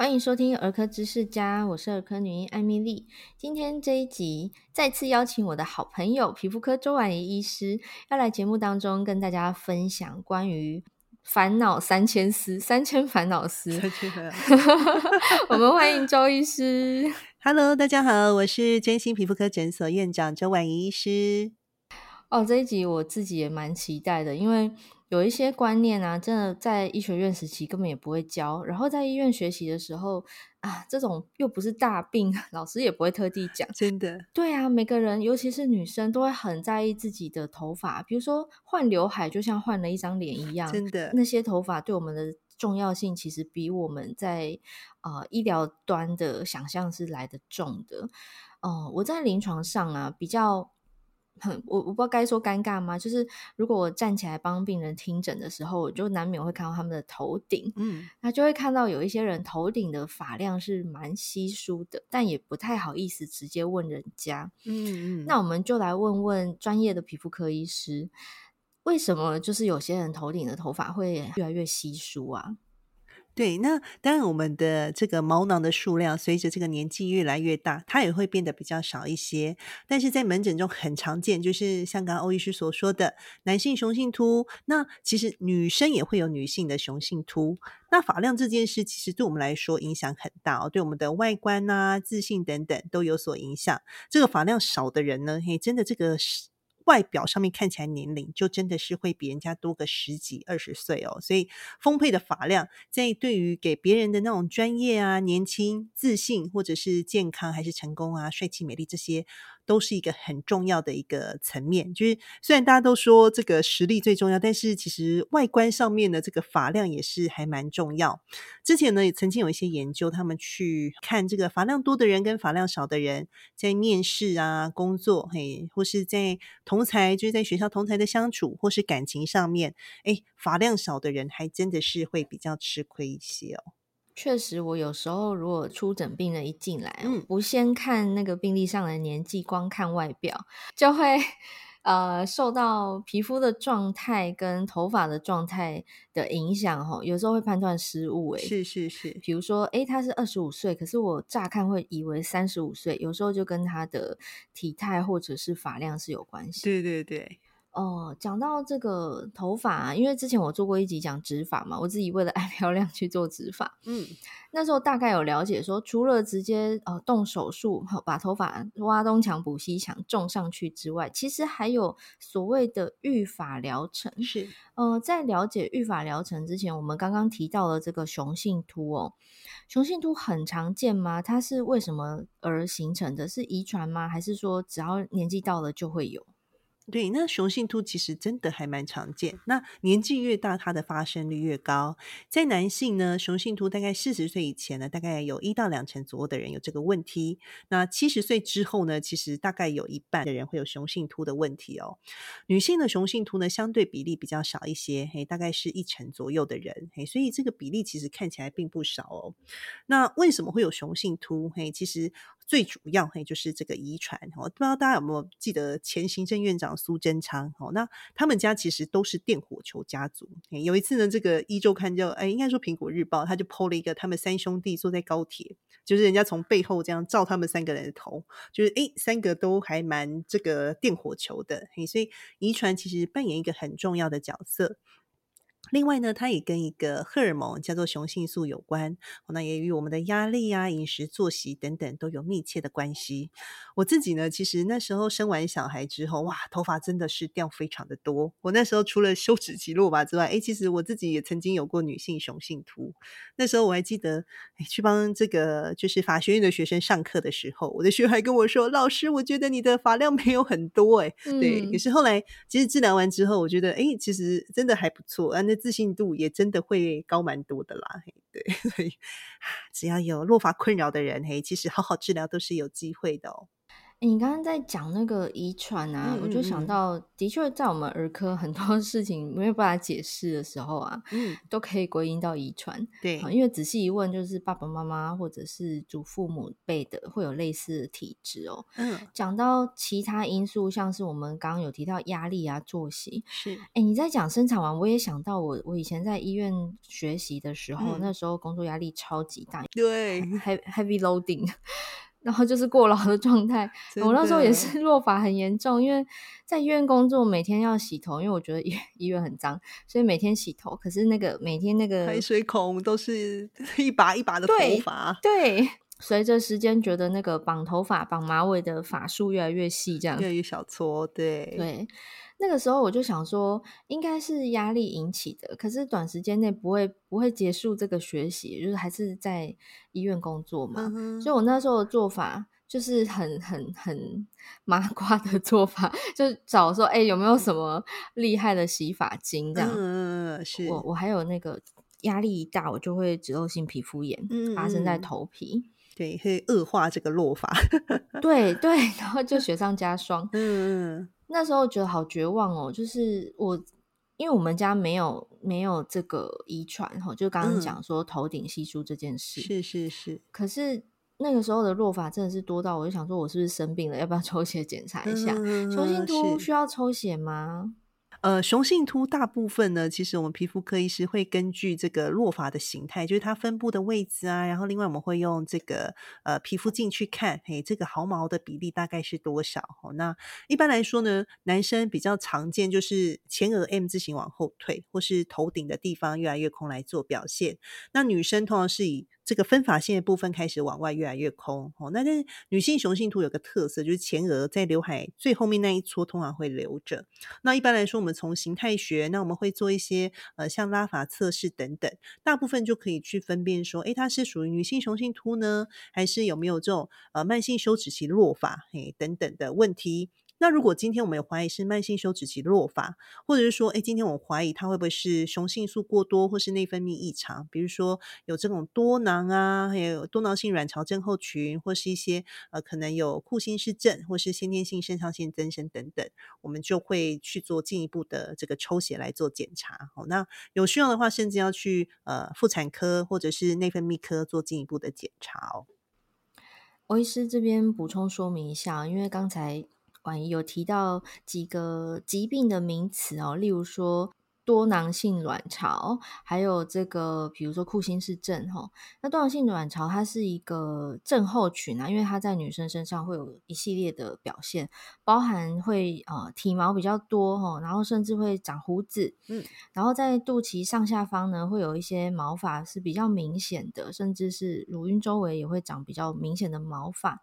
欢迎收听儿科知识家，我是儿科女医艾米丽。今天这一集再次邀请我的好朋友皮肤科周婉仪医师，要来节目当中跟大家分享关于烦恼三千丝、三千烦恼丝。我们欢迎周医师。Hello，大家好，我是真心皮肤科诊所院长周婉仪医师。哦，这一集我自己也蛮期待的，因为有一些观念啊，真的在医学院时期根本也不会教，然后在医院学习的时候啊，这种又不是大病，老师也不会特地讲。真的，对啊，每个人，尤其是女生，都会很在意自己的头发，比如说换刘海，就像换了一张脸一样。真的，那些头发对我们的重要性，其实比我们在啊、呃、医疗端的想象是来得重的。哦、呃，我在临床上啊，比较。很，我我不知道该说尴尬吗？就是如果我站起来帮病人听诊的时候，我就难免会看到他们的头顶，嗯，那就会看到有一些人头顶的发量是蛮稀疏的，但也不太好意思直接问人家，嗯嗯，那我们就来问问专业的皮肤科医师，为什么就是有些人头顶的头发会越来越稀疏啊？对，那当然，我们的这个毛囊的数量随着这个年纪越来越大，它也会变得比较少一些。但是在门诊中很常见，就是像刚欧医师所说的，男性雄性秃。那其实女生也会有女性的雄性秃。那发量这件事，其实对我们来说影响很大哦，对我们的外观啊、自信等等都有所影响。这个发量少的人呢，嘿，真的这个。外表上面看起来年龄就真的是会比人家多个十几二十岁哦，所以丰沛的发量在对于给别人的那种专业啊、年轻、自信，或者是健康还是成功啊、帅气美丽这些。都是一个很重要的一个层面，就是虽然大家都说这个实力最重要，但是其实外观上面的这个发量也是还蛮重要。之前呢，也曾经有一些研究，他们去看这个发量多的人跟发量少的人在面试啊、工作，嘿，或是在同才，就是在学校同才的相处，或是感情上面，诶，发量少的人还真的是会比较吃亏一些哦。确实，我有时候如果出诊病人一进来，嗯，不先看那个病历上的年纪，光看外表，就会呃受到皮肤的状态跟头发的状态的影响，哈，有时候会判断失误，诶，是是是，比如说，诶，他是二十五岁，可是我乍看会以为三十五岁，有时候就跟他的体态或者是发量是有关系，对对对。哦，讲到这个头发啊，因为之前我做过一集讲植发嘛，我自己为了 爱漂亮去做植发。嗯，那时候大概有了解说，除了直接呃动手术把头发挖东墙补西墙种上去之外，其实还有所谓的育发疗程。是，呃，在了解育发疗程之前，我们刚刚提到了这个雄性秃哦，雄性秃很常见吗？它是为什么而形成的？是遗传吗？还是说只要年纪到了就会有？对，那雄性秃其实真的还蛮常见。那年纪越大，它的发生率越高。在男性呢，雄性秃大概四十岁以前呢，大概有一到两成左右的人有这个问题。那七十岁之后呢，其实大概有一半的人会有雄性秃的问题哦。女性的雄性秃呢，相对比例比较少一些，嘿，大概是一成左右的人，嘿，所以这个比例其实看起来并不少哦。那为什么会有雄性秃？嘿，其实。最主要嘿，就是这个遗传。我不知道大家有没有记得前行政院长苏贞昌？哦，那他们家其实都是电火球家族。有一次呢，这个《一周刊》就哎，应该说《苹果日报》，他就 PO 了一个他们三兄弟坐在高铁，就是人家从背后这样照他们三个人的头，就是哎，三个都还蛮这个电火球的。嘿，所以遗传其实扮演一个很重要的角色。另外呢，它也跟一个荷尔蒙叫做雄性素有关，那也与我们的压力啊、饮食、作息等等都有密切的关系。我自己呢，其实那时候生完小孩之后，哇，头发真的是掉非常的多。我那时候除了休止期落发之外，哎，其实我自己也曾经有过女性雄性秃。那时候我还记得，诶，去帮这个就是法学院的学生上课的时候，我的学生还跟我说：“老师，我觉得你的发量没有很多。”哎，对。可是后来其实治疗完之后，我觉得，哎，其实真的还不错。啊，那自信度也真的会高蛮多的啦，对，所以 只要有落发困扰的人，嘿，其实好好治疗都是有机会的哦。你刚刚在讲那个遗传啊，我就想到，的确在我们儿科很多 事情没有办法解释的时候啊，嗯，都可以归因到遗传。对，因为仔细一问，就是爸爸妈妈或者是祖父母辈的会有类似的体质哦。嗯，讲到其他因素，像是我们刚刚有提到压力啊、作息，是。哎，你在讲生产完，我也想到我我以前在医院学习的时候，嗯，那时候工作压力超级大，对，heavy loading。然后就是过劳的状态，我那时候也是落发很严重，因为在医院工作，每天要洗头，因为我觉得医 医院很脏，所以每天洗头。可是那个每天那个排水孔都是 一把一把的头发，对，对。随着时间，觉得那个绑头发、绑马尾的发束越来越细，这样越来越小撮，对对。那个时候我就想说，应该是压力引起的，可是短时间内不会不会结束这个学习，就是还是在医院工作嘛。嗯、所以我那时候的做法就是很很很 麻瓜的做法，就找说，哎、欸，有没有什么厉害的洗发精这样？嗯，是我我还有那个压力一大，我就会脂漏性皮肤炎、嗯、发生在头皮，对，会恶化这个落发。对对，然后就雪上加霜。嗯。那时候觉得好绝望哦，就是我，因为我们家没有没有这个遗传哈，就刚刚讲说头顶稀疏这件事，嗯，是是是。可是那个时候的落发真的是多到，我就想说，我是不是生病了？要不要抽血检查一下？嗯，雄性秃需要抽血吗？呃，雄性秃大部分呢，其实我们皮肤科医师会根据这个落发的形态，就是它分布的位置啊，然后另外我们会用这个呃皮肤镜去看，嘿，这个毫毛的比例大概是多少？哦，那一般来说呢，男生比较常见就是前额 M 字形往后退，或是头顶的地方越来越空来做表现。那女生通常是以这个分发线的部分开始往外越来越空哦，那但女性雄性秃有个特色，就是前额在刘海最后面那一撮通常会留着。那一般来说，我们从形态学，那我们会做一些呃像拉法测试等等，大部分就可以去分辨说，诶，它是属于女性雄性秃呢，还是有没有这种呃慢性休止期落发嘿等等的问题。那如果今天我们有怀疑是慢性休止期落发，或者是说，哎，今天我怀疑它会不会是雄性素过多，或是内分泌异常，比如说有这种多囊啊，还有多囊性卵巢症候群，或是一些呃可能有库欣氏症，或是先天性肾上腺增生等等，我们就会去做进一步的这个抽血来做检查。好，那有需要的话，甚至要去呃妇产科或者是内分泌科做进一步的检查哦。欧医师这边补充说明一下，因为刚才。婉仪有提到几个疾病的名词哦，例如说多囊性卵巢，还有这个，比如说库欣氏症哈。那多囊性卵巢它是一个症候群啊，因为它在女生身上会有一系列的表现，包含会呃体毛比较多哈，然后甚至会长胡子，嗯，然后在肚脐上下方呢会有一些毛发是比较明显的，甚至是乳晕周围也会长比较明显的毛发。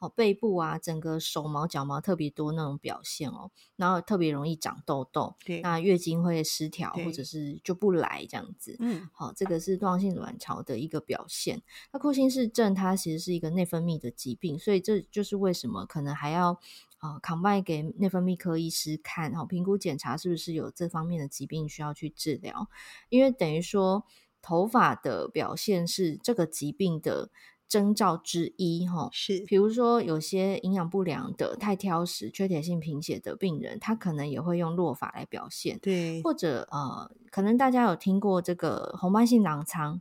哦，背部啊，整个手毛、脚毛特别多那种表现哦，然后特别容易长痘痘，对，那月经会失调或者是就不来这样子，嗯，好，这个是多囊性卵巢的一个表现。那库欣氏症它其实是一个内分泌的疾病，所以这就是为什么可能还要啊 combine 给内分泌科医师看，好，评估检查是不是有这方面的疾病需要去治疗，因为等于说头发的表现是这个疾病的。征兆之一，哈，是，比如说有些营养不良的、太挑食、缺铁性贫血的病人，他可能也会用落法来表现，对，或者呃，可能大家有听过这个红斑性狼疮，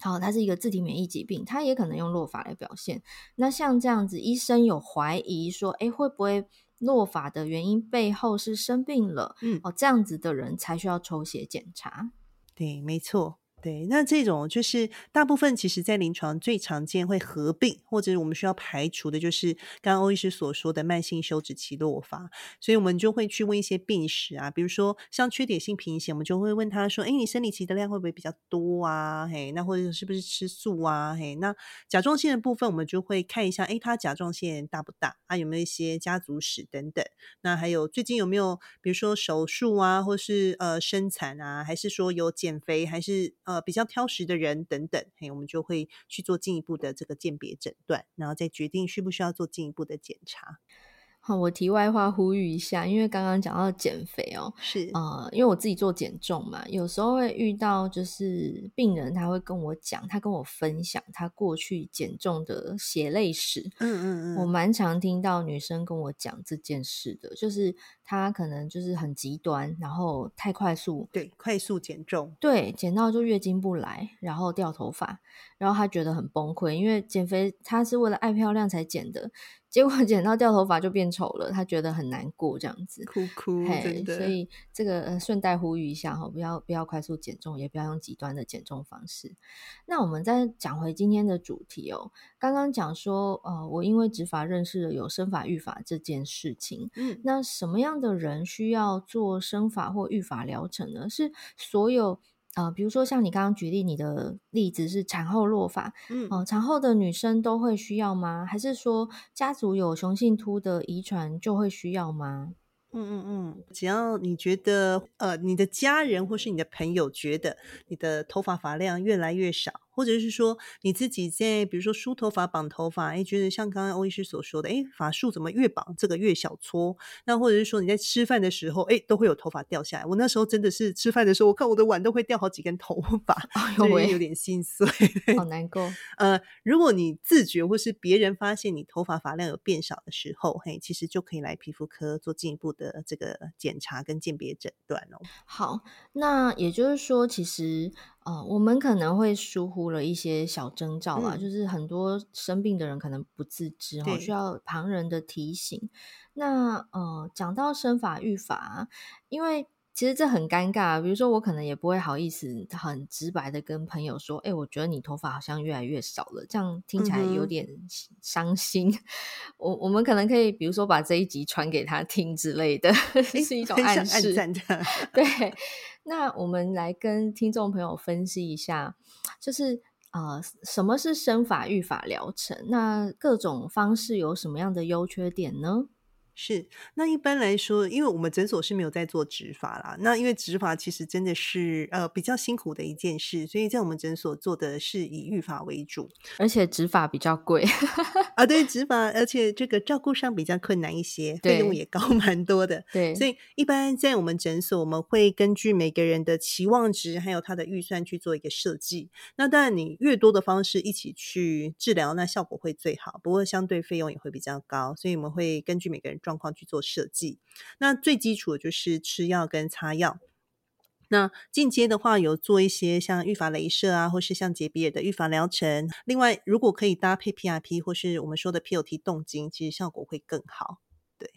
好，它是一个自体免疫疾病，它也可能用落法来表现。那像这样子，医生有怀疑说，哎，会不会落法的原因背后是生病了？嗯，哦，这样子的人才需要抽血检查。对，没错。对，那这种就是大部分其实在临床最常见会合并，或者我们需要排除的，就是刚刚欧医师所说的慢性休止期落发。所以我们就会去问一些病史啊，比如说像缺铁性贫血，我们就会问他说：“哎，你生理期的量会不会比较多啊？嘿，那或者是不是吃素啊？嘿，那甲状腺的部分，我们就会看一下，哎，他甲状腺大不大啊？有没有一些家族史等等？那还有最近有没有，比如说手术啊，或是呃生产啊，还是说有减肥，还是呃。”比较挑食的人等等，嘿，我们就会去做进一步的这个鉴别诊断，然后再决定需不需要做进一步的检查。好，我题外话呼吁一下，因为刚刚讲到减肥哦，是呃，因为我自己做减重嘛，有时候会遇到就是病人他会跟我讲，他跟我分享他过去减重的血泪史。嗯嗯嗯，我蛮常听到女生跟我讲这件事的，就是她可能就是很极端，然后太快速，对，快速减重，对，减到就月经不来，然后掉头发，然后她觉得很崩溃，因为减肥她是为了爱漂亮才减的。结果剪到掉头发就变丑了，他觉得很难过，这样子哭哭，真的。所以这个呃，顺带呼吁一下哈，不要不要快速减重，也不要用极端的减重方式。那我们再讲回今天的主题哦，刚刚讲说呃，我因为植发认识了有生法育法这件事情，嗯，那什么样的人需要做生法或育法疗程呢？是所有。呃，比如说像你刚刚举例，你的例子是产后落发，嗯，呃，产后的女生都会需要吗？还是说家族有雄性秃的遗传就会需要吗？嗯嗯嗯，只要你觉得，呃，你的家人或是你的朋友觉得你的头发发量越来越少。或者是说你自己在，比如说梳头发、绑头发，哎，觉得像刚刚欧医师所说的，哎，发束怎么越绑这个越小撮？那或者是说你在吃饭的时候，哎，都会有头发掉下来。我那时候真的是吃饭的时候，我看我的碗都会掉好几根头发，哎呦喂，有点心碎，好难过。呃，如果你自觉或是别人发现你头发发量有变少的时候，嘿，其实就可以来皮肤科做进一步的这个检查跟鉴别诊断哦。好，那也就是说，其实。呃，我们可能会疏忽了一些小征兆啊，嗯、就是很多生病的人可能不自知，哈，需要旁人的提醒。那呃，讲到生法育法，因为其实这很尴尬。比如说，我可能也不会好意思很直白的跟朋友说，哎、欸，我觉得你头发好像越来越少了，这样听起来有点伤心。嗯、我我们可能可以，比如说把这一集传给他听之类的，欸、是一种暗示。暗对。那我们来跟听众朋友分析一下，就是呃，什么是生法育法疗程？那各种方式有什么样的优缺点呢？是，那一般来说，因为我们诊所是没有在做植发啦。那因为植发其实真的是呃比较辛苦的一件事，所以在我们诊所做的是以育发为主，而且植发比较贵 啊。对，植发，而且这个照顾上比较困难一些，费用也高 蛮多的。对，所以一般在我们诊所，我们会根据每个人的期望值还有他的预算去做一个设计。那当然，你越多的方式一起去治疗，那效果会最好，不过相对费用也会比较高。所以我们会根据每个人。状况去做设计，那最基础的就是吃药跟擦药。那进阶的话，有做一些像育发雷射啊，或是像杰比尔的预防疗程。另外，如果可以搭配 PRP 或是我们说的 POT 动精，其实效果会更好。对。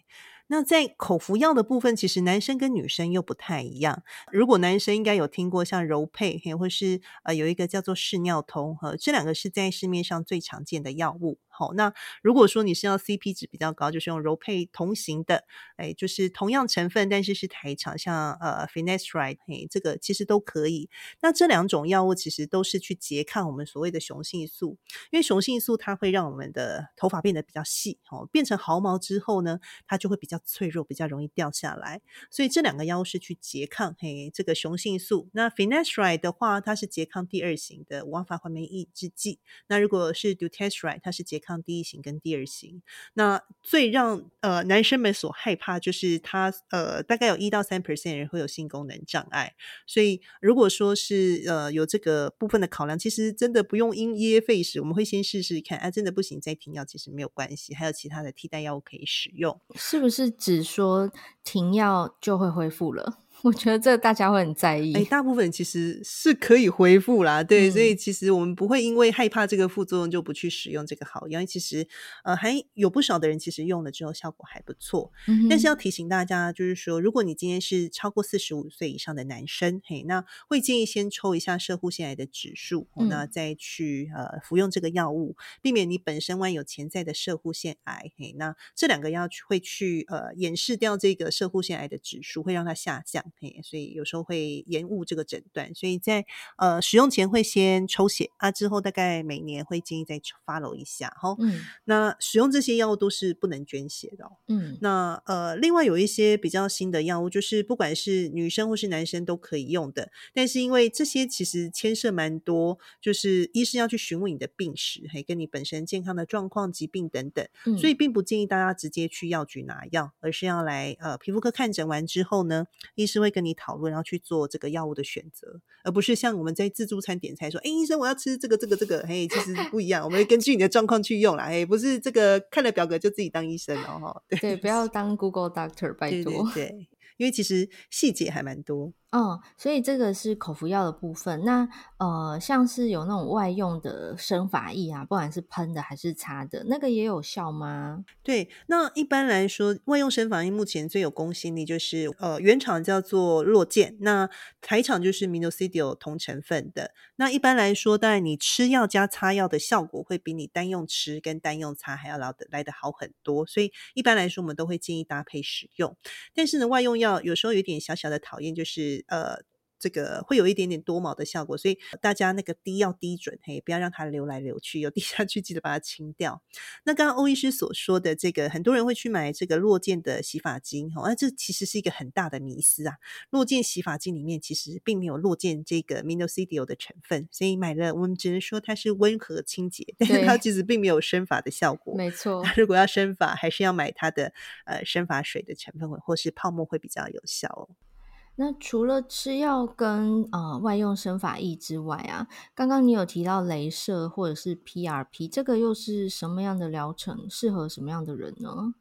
那在口服药的部分，其实男生跟女生又不太一样。如果男生应该有听过像柔沛，或是呃有一个叫做视尿通，和这两个是在市面上最常见的药物。好，那如果说你是要 CP 值比较高，就是用柔配同型的，哎，就是同样成分，但是是台厂，像呃 Finasteride，嘿，这个其实都可以。那这两种药物其实都是去拮抗我们所谓的雄性素，因为雄性素它会让我们的头发变得比较细，哦，变成毫毛之后呢，它就会比较脆弱，比较容易掉下来。所以这两个药物是去拮抗嘿这个雄性素。那 Finasteride 的话，它是拮抗第二型的五黄环酶抑制剂。那如果是 Dutasteride，它是拮抗抗第一型跟第二型，那最让呃男生们所害怕就是他呃大概有一到三 percent 人会有性功能障碍，所以如果说是呃有这个部分的考量，其实真的不用因噎废食，我们会先试试看，啊真的不行再停药，其实没有关系，还有其他的替代药物可以使用，是不是只说停药就会恢复了？我觉得这大家会很在意。哎，大部分其实是可以恢复啦，对，嗯、所以其实我们不会因为害怕这个副作用就不去使用这个好药。因为其实呃还有不少的人其实用了之后效果还不错。嗯、但是要提醒大家，就是说，如果你今天是超过四十五岁以上的男生，嘿，那会建议先抽一下射护腺癌的指数，嗯、那再去呃服用这个药物，避免你本身万一有潜在的射护腺癌。嘿，那这两个药会去呃掩饰掉这个射护腺癌的指数，会让它下降。象，嘿，所以有时候会延误这个诊断。所以在呃使用前会先抽血啊，之后大概每年会建议再 follow 一下，哈。嗯，那使用这些药物都是不能捐血的。嗯，那呃，另外有一些比较新的药物，就是不管是女生或是男生都可以用的，但是因为这些其实牵涉蛮多，就是医生要去询问你的病史，嘿，跟你本身健康的状况、疾病等等，嗯，所以并不建议大家直接去药局拿药，而是要来呃皮肤科看诊完之后呢，医师会跟你讨论，然后去做这个药物的选择，而不是像我们在自助餐点菜说，哎，医生我要吃这个这个这个，嘿，其实不一样，我们会根据你的状况去用啦，哎，不是这个看了表格就自己当医生哦，对，对，不要当 Google Doctor，拜托，对，对，对，因为其实细节还蛮多。嗯，所以这个是口服药的部分。那呃，像是有那种外用的生发液啊，不管是喷的还是擦的，那个也有效吗？对，那一般来说，外用生发液目前最有公信力就是呃，原厂叫做洛健，那台厂就是 Minoxidil 同成分的。那一般来说，当然你吃药加擦药的效果会比你单用吃跟单用擦还要来的来得好很多。所以一般来说，我们都会建议搭配使用。但是呢，外用药有时候有点小小的讨厌，就是。呃，这个会有一点点多毛的效果，所以大家那个滴要滴准，嘿，不要让它流来流去，有滴下去记得把它清掉。那刚刚欧医师所说的这个，很多人会去买这个落健的洗发精，哦，那这其实是一个很大的迷思啊。落健洗发精里面其实并没有落健这个 Minoxidil 的成分，所以买了我们只能说它是温和清洁，但是它其实并没有生发的效果。没错，如果要生发，还是要买它的呃生发水的成分或是泡沫会比较有效哦。那除了吃药跟呃外用生发液之外啊，刚刚你有提到镭射或者是 PRP，这个又是什么样的疗程，适合什么样的人呢？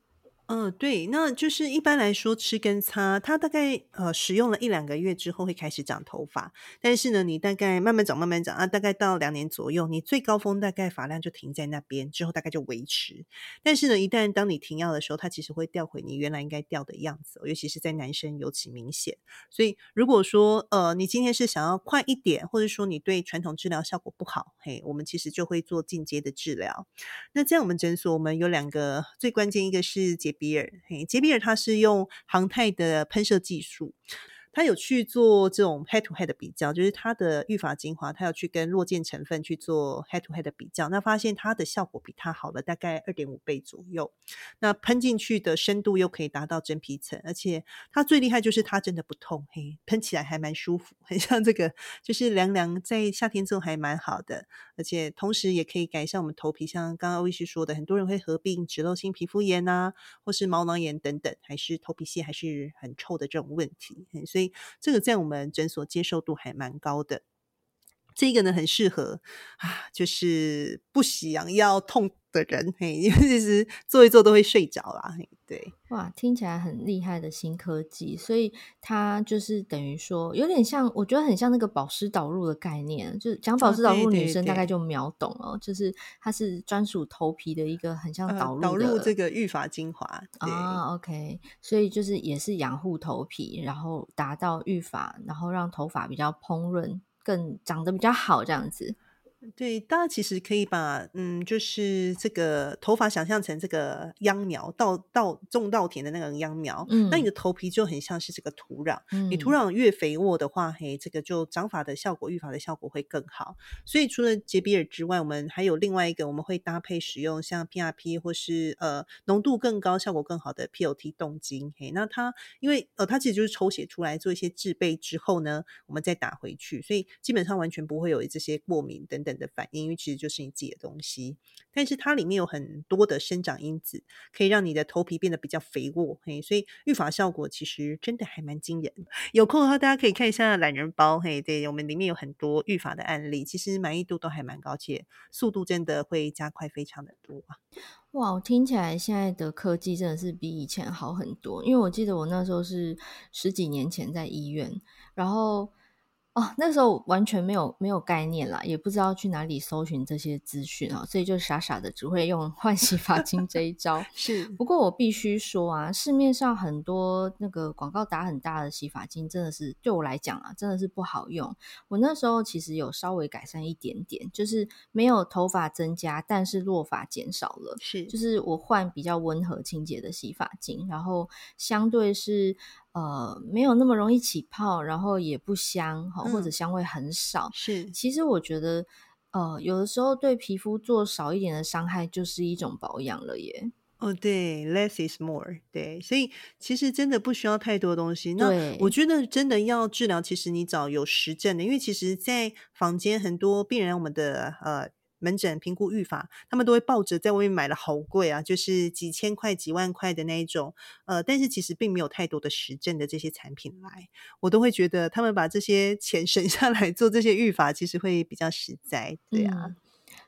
嗯、对，那就是一般来说吃跟擦，它大概呃使用了一两个月之后会开始长头发，但是呢，你大概慢慢长慢慢长啊，大概到两年左右，你最高峰大概发量就停在那边，之后大概就维持。但是呢，一旦当你停药的时候，它其实会掉回你原来应该掉的样子，尤其是在男生尤其明显。所以如果说呃你今天是想要快一点，或者说你对传统治疗效果不好，嘿，我们其实就会做进阶的治疗。那在我们诊所，我们有两个最关键，一个是洁比尔，嘿，杰比尔它是用航太的喷射技术。他有去做这种 head to head 的比较，就是他的育发精华，他要去跟弱健成分去做 head to head 的比较，那发现它的效果比它好了大概二点五倍左右。那喷进去的深度又可以达到真皮层，而且它最厉害就是它真的不痛，嘿，喷起来还蛮舒服，很像这个就是凉凉，在夏天做还蛮好的，而且同时也可以改善我们头皮，像刚刚欧医师说的，很多人会合并脂漏性皮肤炎啊，或是毛囊炎等等，还是头皮屑还是很臭的这种问题，所以。所以这个在我们诊所接受度还蛮高的，这个呢很适合啊，就是不想要痛的人，嘿，因为其实做一做都会睡着啦，嘿，对，哇，听起来很厉害的新科技，所以它就是等于说有点像，我觉得很像那个保湿导入的概念，就是讲保湿导入，女生大概就秒懂哦，哦对对对，就是它是专属头皮的一个很像导入导入这个育发精华啊，OK，所以就是也是养护头皮，然后达到育发，然后让头发比较蓬润，更长得比较好这样子。对，大家其实可以把嗯，就是这个头发想象成这个秧苗，稻稻种稻田的那个秧苗。嗯，那你的头皮就很像是这个土壤。嗯，你土壤越肥沃的话，嘿，这个就长发的效果、育发的效果会更好。所以除了杰比尔之外，我们还有另外一个，我们会搭配使用像 PRP 或是呃浓度更高、效果更好的 POT 冻精。嘿，那它因为呃它其实就是抽血出来做一些制备之后呢，我们再打回去，所以基本上完全不会有这些过敏等等。的反应，因为其实就是你自己的东西，但是它里面有很多的生长因子，可以让你的头皮变得比较肥沃，嘿，所以育发效果其实真的还蛮惊人。有空的话，大家可以看一下懒人包，嘿，对，我们里面有很多育发的案例，其实满意度都还蛮高，且速度真的会加快非常的多。哇，我听起来现在的科技真的是比以前好很多，因为我记得我那时候是十几年前在医院，然后。哦，那时候完全没有没有概念啦，也不知道去哪里搜寻这些资讯啊，所以就傻傻的只会用 换洗发精这一招。是，不过我必须说啊，市面上很多那个广告打很大的洗发精，真的是对我来讲啊，真的是不好用。我那时候其实有稍微改善一点点，就是没有头发增加，但是落发减少了。是，就是我换比较温和清洁的洗发精，然后相对是。呃没有那么容易起泡，然后也不香哈，嗯、或者香味很少。是，其实我觉得呃有的时候对皮肤做少一点的伤害，就是一种保养了耶。哦，对，less is more，对，所以其实真的不需要太多东西。那我觉得真的要治疗，其实你找有实证的，因为其实，在房间很多病人，我们的呃门诊评估预防，他们都会抱着在外面买了好贵啊，就是几千块、几万块的那一种，呃，但是其实并没有太多的实证的这些产品来，我都会觉得他们把这些钱 省下来做这些预防，其实会比较实在，对啊。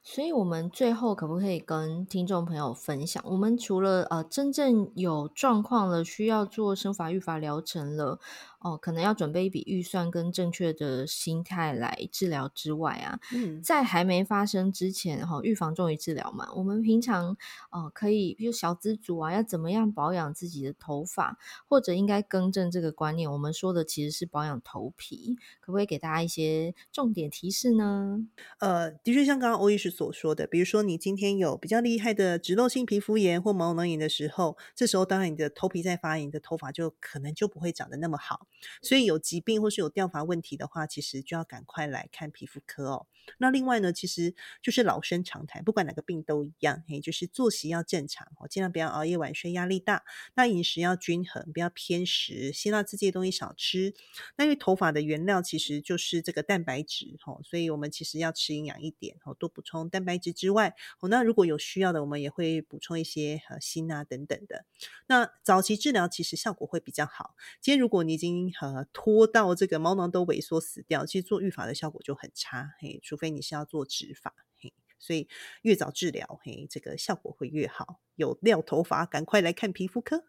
所以，我们最后可不可以跟听众朋友分享？我们除了呃真正有状况了，需要做生法育发疗程了，哦、呃，可能要准备一笔预算跟正确的心态来治疗之外啊，嗯，在还没发生之前，哈、哦，预防重于治疗嘛。我们平常哦、呃，可以比如小资族啊，要怎么样保养自己的头发，或者应该更正这个观念？我们说的其实是保养头皮，可不可以给大家一些重点提示呢？呃，的确，像刚刚欧医师所说的，比如说你今天有比较厉害的脂漏性皮肤炎或毛囊炎的时候，这时候当然你的头皮在发炎，你的头发就可能就不会长得那么好。所以有疾病或是有掉发问题的话，其实就要赶快来看皮肤科哦。那另外呢，其实就是老生常谈，不管哪个病都一样，嘿，就是作息要正常哦，尽量不要熬夜晚睡，压力大。那饮食要均衡，不要偏食，辛辣刺激的东西少吃。那因为头发的原料其实就是这个蛋白质哦，所以我们其实要吃营养一点哦，多补充蛋白质之外哦，那如果有需要的，我们也会补充一些呃锌啊等等的。那早期治疗其实效果会比较好。今天如果你已经呃拖到这个毛囊都萎缩死掉，其实做预防的效果就很差，嘿，除非你是要做植发，嘿，所以越早治疗，嘿，这个效果会越好。有掉头发，赶快来看皮肤科。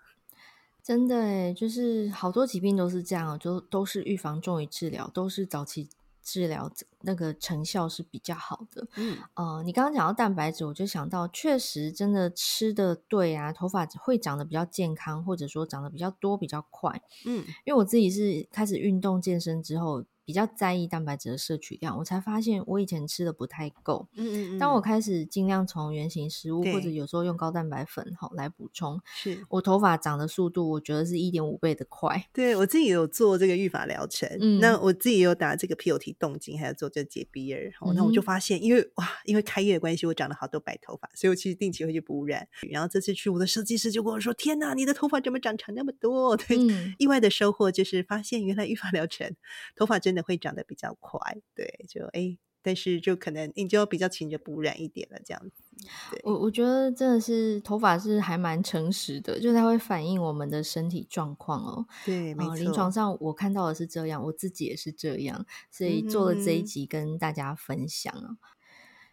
真的诶，就是好多疾病都是这样，就都是预防重于治疗，都是早期。治疗那个成效是比较好的。嗯，呃，你刚刚讲到蛋白质，我就想到，确实真的吃的对啊，头发会长得比较健康，或者说长得比较多、比较快。嗯，因为我自己是开始运动健身之后。比较在意蛋白质的摄取量，我才发现我以前吃的不太够。嗯嗯嗯。当我开始尽量从原型食物，或者有时候用高蛋白粉好来补充，是我头发长的速度，我觉得是一点五倍的快。对，我自己有做这个育发疗程，嗯，那我自己有打这个 POT 动静，还有做这个洁鼻儿，然后我就发现，因为哇，因为开业的关系，我长了好多白头发，所以我其实定期会去补染。然后这次去，我的设计师就跟我说：“天哪，你的头发怎么长长那么多？”对，嗯、意外的收获就是发现，原来育发疗程头发真。真的会长得比较快，对，就哎，但是就可能你就比较勤着补染一点了，这样子。对，我我觉得真的是头发是还蛮诚实的，就它会反映我们的身体状况哦。对，没错。临床上我看到的是这样，我自己也是这样，所以做了这一集跟大家分享啊。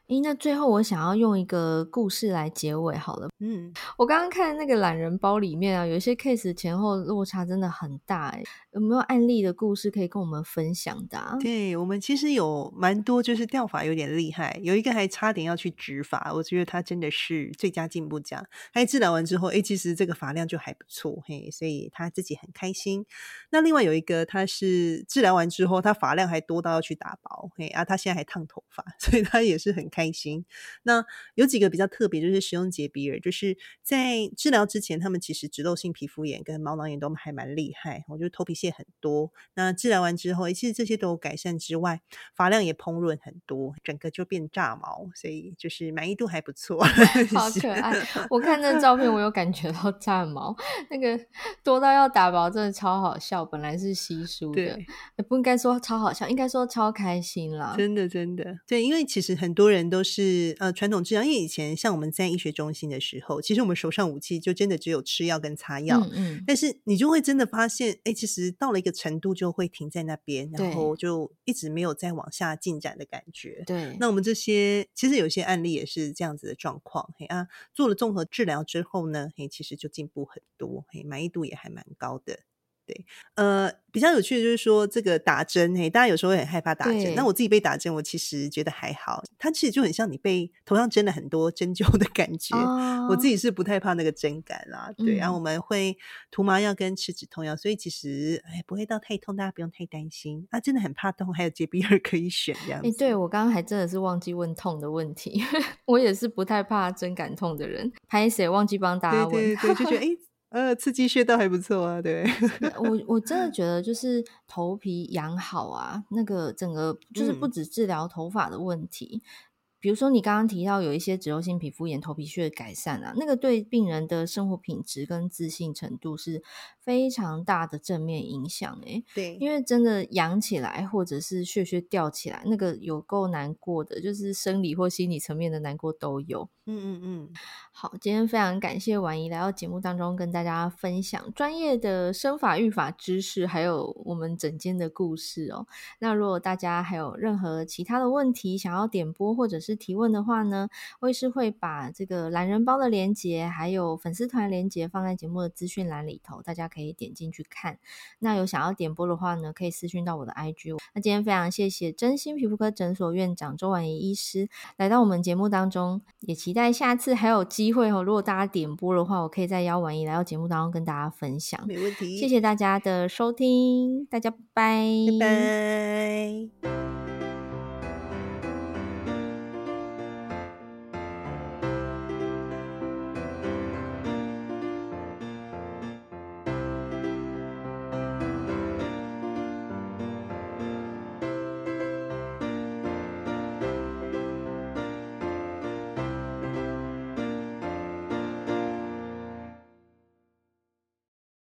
诶，那最后我想要用一个故事来结尾好了。嗯，我刚刚看那个懒人包里面啊，有一些 case 前后落差真的很大诶，有没有案例的故事可以跟我们分享的啊？对，我们其实有蛮多，就是掉发有点厉害，有一个还差点要去植发，我觉得他真的是最佳进步奖。他治疗完之后，诶，其实这个发量就还不错，嘿，所以他自己很开心。那另外有一个，他是治疗完之后，他发量还多到要去打薄，嘿，啊，他现在还烫头发，所以他也是很开。开心。那有几个比较特别，就是使用洁鼻尔，就是在治疗之前，他们其实脂漏性皮肤炎跟毛囊炎都还蛮厉害。我觉得头皮屑很多。那治疗完之后，其实这些都有改善之外，发量也蓬润很多，整个就变炸毛，所以就是满意度还不错。好可爱！我看那照片，我有感觉到炸毛，那个多到要打薄，真的超好笑。本来是稀疏的，也不应该说超好笑，应该说超开心啦。真的，真的，对，因为其实很多人。都是呃传统治疗，因为以前像我们在医学中心的时候，其实我们手上武器就真的只有吃药跟擦药，嗯，嗯，但是你就会真的发现，哎，其实到了一个程度就会停在那边，然后就一直没有再往下进展的感觉。对，那我们这些其实有些案例也是这样子的状况，嘿啊，做了综合治疗之后呢，嘿，其实就进步很多，嘿，满意度也还蛮高的。对，呃，比较有趣的就是说这个打针，嘿，大家有时候会很害怕打针。那我自己被打针，我其实觉得还好，它其实就很像你被头上针了很多针灸的感觉。哦、我自己是不太怕那个针感啦，对。嗯、然后我们会涂麻药跟吃止痛药，所以其实哎不会到太痛，大家不用太担心。啊，真的很怕痛，还有洁鼻二可以选这样子。哎，对我刚刚还真的是忘记问痛的问题，我也是不太怕针感痛的人，拍谁忘记帮大家问，对对对，就觉得哎。呃，刺激穴道还不错啊，对。我我真的觉得就是头皮养好啊，那个整个就是不止治疗头发的问题。嗯比如说，你刚刚提到有一些脂漏性皮肤炎、头皮屑改善啊，那个对病人的生活品质跟自信程度是非常大的正面影响诶。对，因为真的痒起来或者是屑屑掉起来，那个有够难过的，就是生理或心理层面的难过都有。嗯嗯嗯。好，今天非常感谢婉仪来到节目当中跟大家分享专业的生法育法知识，还有我们整间的故事哦。那如果大家还有任何其他的问题想要点播或者是提问的话呢，我也是会把这个懒人包的连接还有粉丝团连接放在节目的资讯栏里头，大家可以点进去看。那有想要点播的话呢，可以私讯到我的 IG。那今天非常谢谢真心皮肤科诊所院长周婉仪医师来到我们节目当中，也期待下次还有机会。哦，如果大家点播的话，我可以再邀婉仪来到节目当中跟大家分享。没问题，谢谢大家的收听，大家拜拜。拜拜。